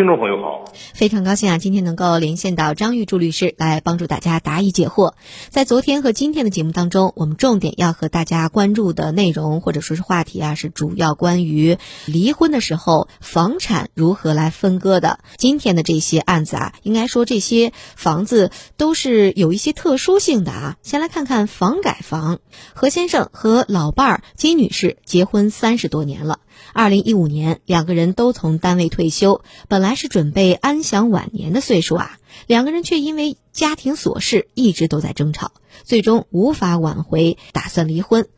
听众朋友好，非常高兴啊！今天能够连线到张玉柱律师来帮助大家答疑解惑。在昨天和今天的节目当中，我们重点要和大家关注的内容或者说是话题啊，是主要关于离婚的时候房产如何来分割的。今天的这些案子啊，应该说这些房子都是有一些特殊性的啊。先来看看房改房。何先生和老伴儿金女士结婚三十多年了。二零一五年，两个人都从单位退休，本来还是准备安享晚年的岁数啊，两个人却因为家庭琐事一直都在争吵，最终无法挽回，打算离婚。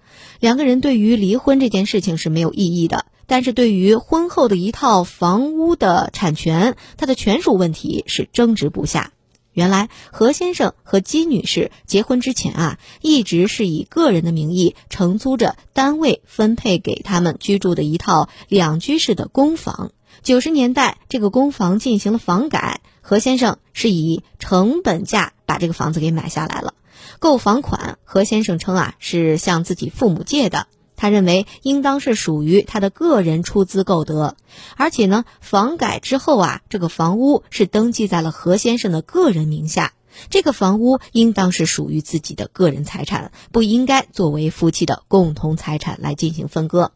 两个人对于离婚这件事情是没有异议的，但是对于婚后的一套房屋的产权，它的权属问题是争执不下。原来何先生和姬女士结婚之前啊，一直是以个人的名义承租着单位分配给他们居住的一套两居室的公房。九十年代，这个公房进行了房改，何先生是以成本价把这个房子给买下来了。购房款，何先生称啊是向自己父母借的。他认为应当是属于他的个人出资购得，而且呢，房改之后啊，这个房屋是登记在了何先生的个人名下，这个房屋应当是属于自己的个人财产，不应该作为夫妻的共同财产来进行分割。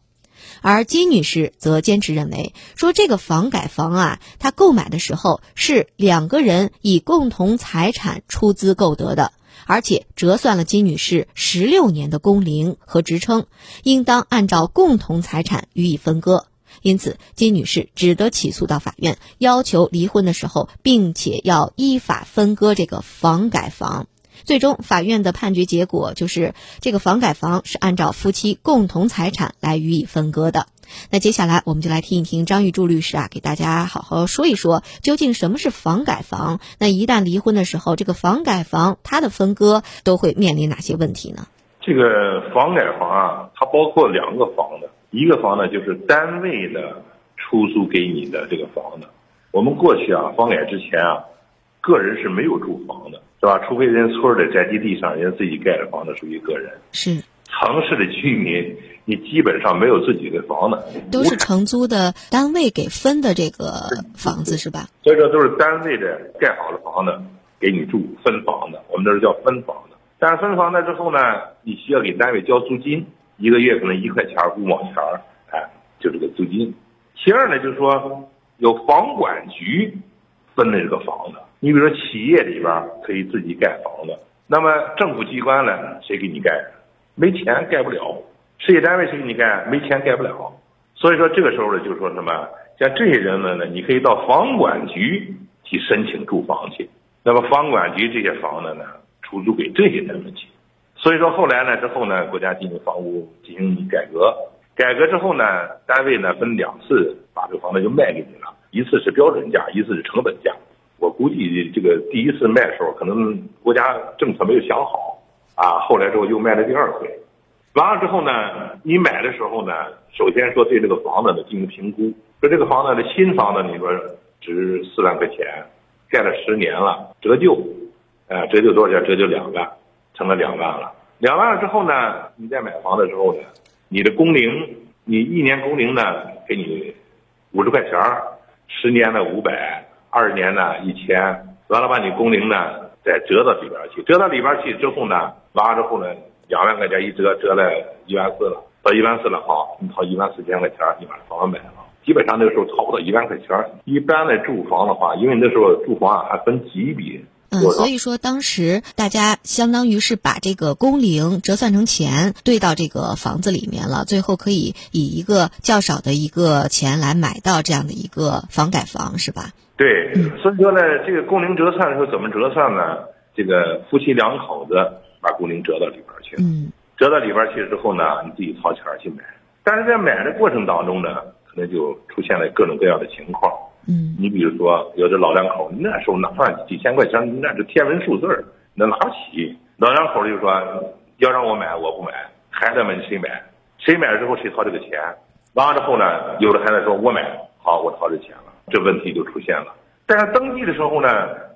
而金女士则坚持认为，说这个房改房啊，她购买的时候是两个人以共同财产出资购得的。而且折算了金女士十六年的工龄和职称，应当按照共同财产予以分割。因此，金女士只得起诉到法院，要求离婚的时候，并且要依法分割这个房改房。最终，法院的判决结果就是，这个房改房是按照夫妻共同财产来予以分割的。那接下来，我们就来听一听张玉柱律师啊，给大家好好说一说，究竟什么是房改房？那一旦离婚的时候，这个房改房它的分割都会面临哪些问题呢？这个房改房啊，它包括两个房子，一个房呢就是单位的出租给你的这个房子。我们过去啊，房改之前啊，个人是没有住房的。是吧？除非人村的宅基地上人自己盖的房子属于个人。是。城市的居民，你基本上没有自己的房子，都是承租的单位给分的这个房子是吧？所以说都是单位的盖好的房子给你住分房子，我们这是叫分房子。但是分房子之后呢，你需要给单位交租金，一个月可能一块钱五毛钱哎，就这个租金。其二呢，就是说有房管局分的这个房子。你比如说，企业里边可以自己盖房子，那么政府机关呢，谁给你盖？没钱盖不了。事业单位谁给你盖？没钱盖不了。所以说这个时候呢，就是说什么，像这些人们呢，你可以到房管局去申请住房去。那么房管局这些房子呢，出租给这些人们去。所以说后来呢，之后呢，国家进行房屋进行改革，改革之后呢，单位呢分两次把这个房子就卖给你了，一次是标准价，一次是成本价。我估计这个第一次卖的时候，可能国家政策没有想好，啊，后来之后又卖了第二回，完了之后呢，你买的时候呢，首先说对这个房子呢进行评估，说这个房子的新房子你说值四万块钱，盖了十年了，折旧，呃，折旧多少钱？折旧两万，成了两万了。两万了之后呢，你再买房的时候呢，你的工龄，你一年工龄呢给你五十块钱十年的五百。二十年呢，一千，完了把你工龄呢再折到里边去，折到里边去之后呢，完了之后呢，两万块钱一折，折了一万四了，到一万四了，哈，你掏一万四千块钱，你把房子买了。基本上那个时候掏不到一万块钱。一般的住房的话，因为那时候住房啊还分级别。嗯，所以说当时大家相当于是把这个工龄折算成钱兑到这个房子里面了，最后可以以一个较少的一个钱来买到这样的一个房改房，是吧？对，所以说呢，这个工龄折算的时候怎么折算呢？这个夫妻两口子把工龄折到里边去，嗯，折到里边去之后呢，你自己掏钱去买。但是在买的过程当中呢，可能就出现了各种各样的情况。嗯，你比如说，有的老两口那时候拿上几千块钱，那是天文数字儿，那拿不起。老两口就说要让我买，我不买，孩子们谁买？谁买了之后谁掏这个钱？完了之后呢，有的孩子说我买，好，我掏这钱了，这问题就出现了。但是登记的时候呢，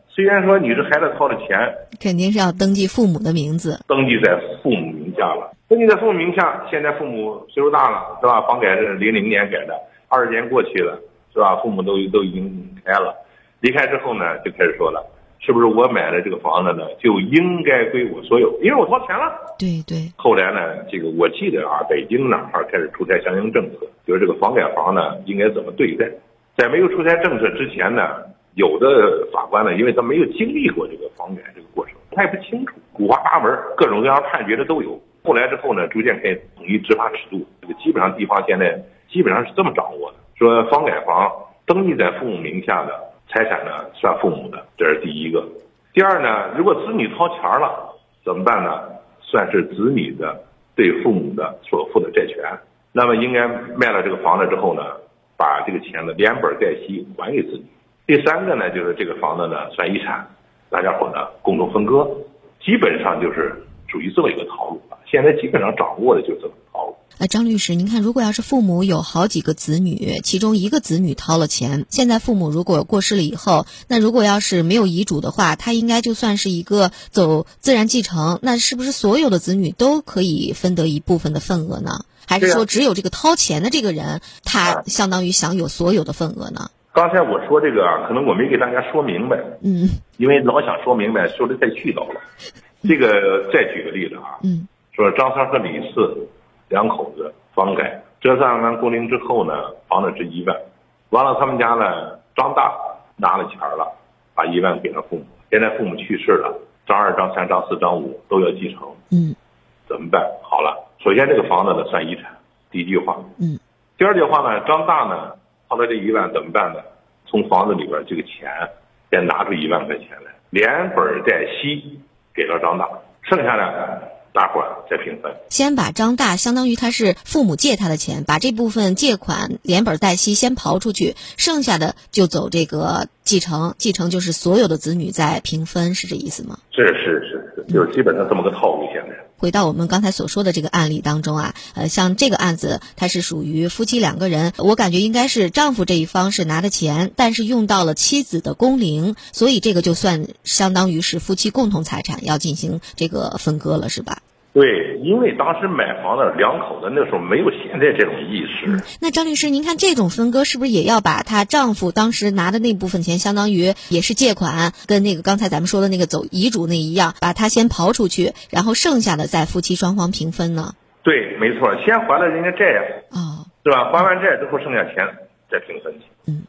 虽然说你是孩子掏的钱，肯定是要登记父母的名字。登记在父母名下了，登记在父母名下，现在父母岁数大了，是吧？房改是零零年改的，二十年过去了，是吧？父母都都已经离开了，离开之后呢，就开始说了，是不是我买的这个房子呢，就应该归我所有，因为我掏钱了。对对，后来呢，这个我记得啊，北京哪块开始出台相应政策，就是这个房改房呢应该怎么对待。在没有出台政策之前呢，有的法官呢，因为他没有经历过这个房改这个过程，他也不清楚，五花八门，各种各样判决的都有。后来之后呢，逐渐开始统一执法尺度，这个基本上地方现在基本上是这么掌握的：说房改房登记在父母名下的财产呢，算父母的，这是第一个。第二呢，如果子女掏钱了，怎么办呢？算是子女的对父母的所负的债权，那么应该卖了这个房子之后呢，把这个钱呢连本带息还给子女。第三个呢，就是这个房子呢算遗产，大家伙呢共同分割，基本上就是属于这么一个套路了。现在基本上掌握的就是这么套路。呃，张律师，您看，如果要是父母有好几个子女，其中一个子女掏了钱，现在父母如果过世了以后，那如果要是没有遗嘱的话，他应该就算是一个走自然继承，那是不是所有的子女都可以分得一部分的份额呢？还是说只有这个掏钱的这个人，他相当于享有所有的份额呢？刚才我说这个啊，可能我没给大家说明白，嗯因为老想说明白，说的太絮叨了。这个再举个例子啊，嗯说张三和李四两口子房改折算完工龄之后呢，房子值一万，完了他们家呢张大拿了钱了，把一万给了父母，现在父母去世了，张二、张三、张四、张五都要继承，嗯怎么办？好了，首先这个房子呢算遗产，第一句话。嗯第二句话呢，张大呢掏了这一万怎么办呢？从房子里边这个钱先拿出一万块钱来，连本带息给了张大，剩下的大伙儿再平分。先把张大相当于他是父母借他的钱，把这部分借款连本带息先刨出去，剩下的就走这个继承，继承就是所有的子女在平分，是这意思吗？是是是是，就是基本上这么个套路。现在回到我们刚才所说的这个案例当中啊，呃，像这个案子，它是属于夫妻两个人，我感觉应该是丈夫这一方是拿的钱，但是用到了妻子的工龄，所以这个就算相当于是夫妻共同财产要进行这个分割了，是吧？对，因为当时买房的两口子那时候没有现在这种意识。那张律师，您看这种分割是不是也要把她丈夫当时拿的那部分钱，相当于也是借款，跟那个刚才咱们说的那个走遗嘱那一样，把它先刨出去，然后剩下的再夫妻双方平分呢？对，没错，先还了人家债呀，哦，是吧？还完债之后剩下钱再平分去。嗯。